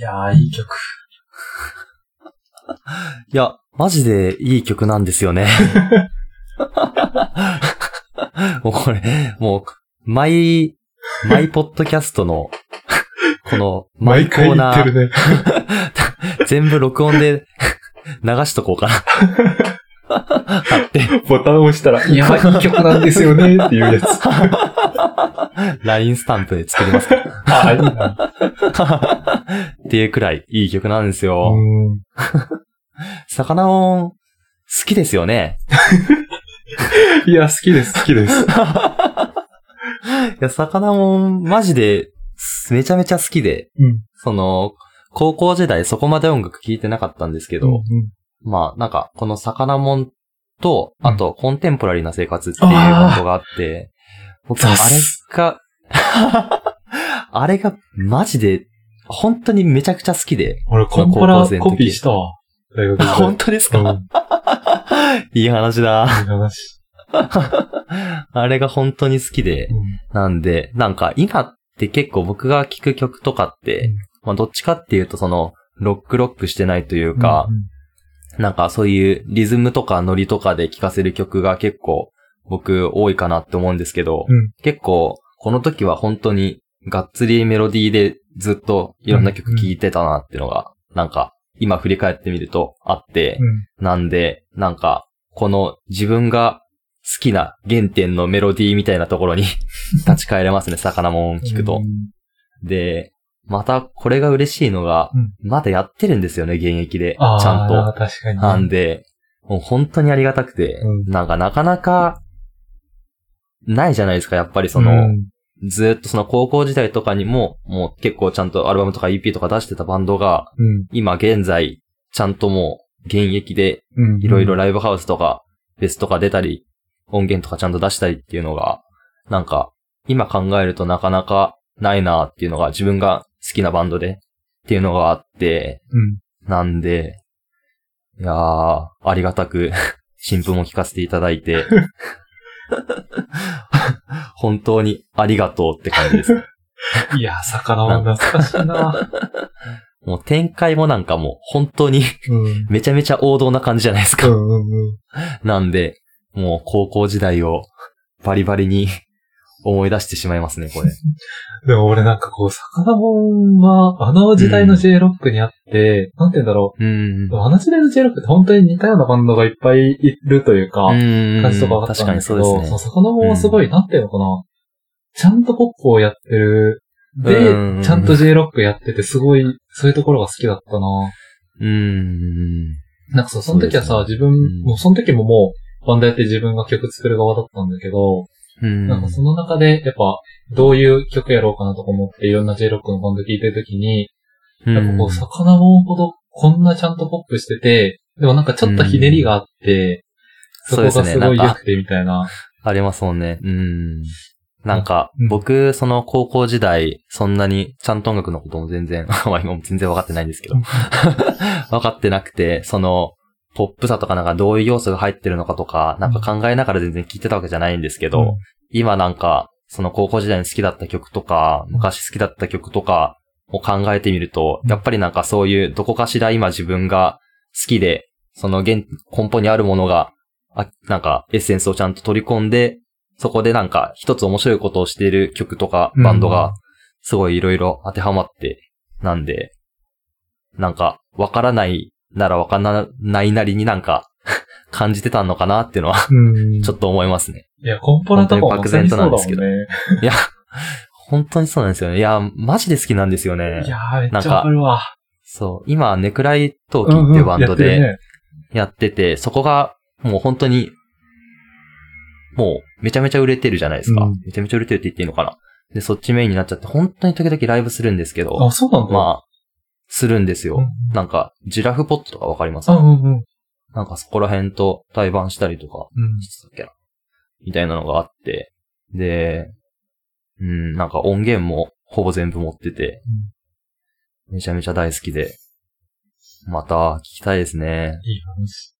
いやー、いい曲。いや、マジでいい曲なんですよね。もうこれ、もう、マイ、マイポッドキャストの、この、マイ毎回コーナー、言ってるね。全部録音で流しとこうかな。貼って、ボタンを押したら、いやー、いい曲なんですよねっていうやつ。LINE スタンプで作りますかあ、いいな。っていうくらいいい曲なんですよ。うん魚音、好きですよね。いや、好きです、好きです。いや、魚音、マジで、めちゃめちゃ好きで、うん。その、高校時代そこまで音楽聴いてなかったんですけど、うんまあ、なんか、この魚もんと、うんあと、コンテンポラリーな生活っていうバンドがあって、僕、あれが、あれが、マジで、本当にめちゃくちゃ好きで。俺、コンポラコピーしたわ。大学。本当ですか、うん。い いい話だ。い話。あれが本当に好きで。うんなんで、なんか今って結構僕が聴く曲とかって、うんまあどっちかっていうとその、ロックロックしてないというか、なんかそういうリズムとかノリとかで聴かせる曲が結構僕多いかなって思うんですけど、うん結構この時は本当にがっつりメロディーでずっといろんな曲聴いてたなっていうのが、なんか今振り返ってみるとあって、うん。なんで、なんか、この自分が好きな原点のメロディーみたいなところに 立ち返れますね、魚もん聞くと。うんで、またこれが嬉しいのが、うんまだやってるんですよね、現役で。ちゃんと。確かにね。なんで、もう本当にありがたくて、うんなんかなかなか、ないじゃないですか、やっぱりその、うんずーっとその高校時代とかにも、もう結構ちゃんとアルバムとか EP とか出してたバンドが、うん。今現在、ちゃんともう現役でうん。いろいろライブハウスとか、フェスとか出たり、音源とかちゃんと出したりっていうのが、なんか、今考えるとなかなかないなっていうのが自分が好きなバンドでっていうのがあって、うん。なんで、いやー、ありがたく、新聞も聞かせていただいて、本当にありがとうって感じです。いや、魚は懐かしいな。もう展開もなんかもう本当にうん。めちゃめちゃ王道な感じじゃないですか。うんうんうん。なんで、もう高校時代をバリバリに思い出してしまいますね、これ。でも俺なんかこう、魚もんは、あの時代の J ロックにあって、なんて言うんだろうん。う。あの時代の J ロックって本当に似たようなバンドがいっぱいいるというか、うん感じとか分かった確かにんですけど、そうですね。その魚もんはすごい、なんていうのかな。ちゃんとポップをやってる。で、うんちゃんと J ロックやってて、すごい、そういうところが好きだったな。うん。なんかそう、その時はさ、そうです自分、うんもうその時ももう、バンドやって自分が曲作る側だったんだけど、うん。なんかその中で、やっぱ、どういう曲やろうかなとか思って、いろんな J ロックのバンド聴いてる時に、うん、やっぱこう、魚もんほど、こんなちゃんとポップしてて、でもなんかちょっとひねりがあって、そこがすごい良くてみたいな。ありますもんね。うん。なんかうん、僕、その高校時代、そんなにちゃんと音楽のことも全然、まあ今も全然分かってないんですけど、分かってなくて、その、ポップさとかなんかどういう要素が入ってるのかとか、なんか考えながら全然聞いてたわけじゃないんですけど、うん。今なんか、その高校時代に好きだった曲とか、昔好きだった曲とかを考えてみると、うん。やっぱりなんかそういうどこかしら今自分が好きで、その原根本にあるものが、あなんかエッセンスをちゃんと取り込んで、そこでなんか一つ面白いことをしている曲とかバンドがすごいいろいろ当てはまって、なんで、なんかわからないならわからないなりになんか 感じてたのかなっていうのはうん。ちょっと思いますね。いや、コンポラとかもまさにそうだもん本当にね。いや、本当にそうなんですよね。いや、マジで好きなんですよねい。やー、めっちゃわかるわ。そう。今、ネクライトーキーっていうバンドでやってて、そこがもう本当に、もうめちゃめちゃ売れてるじゃないですか。うんめちゃめちゃ売れてるって言っていいのかな。で、そっちメインになっちゃって、本当に時々ライブするんですけど、あ、そうなんだ。まあ、するんですよ。うんなんか、ジラフポットとかわかります？あ、うんうん。なんかそこら辺と対バンしたりとかうん。してたっけな？みたいなのがあって、で、うん、なんか音源もほぼ全部持ってて、めちゃめちゃ大好きで、また聞きたいですね。いい話。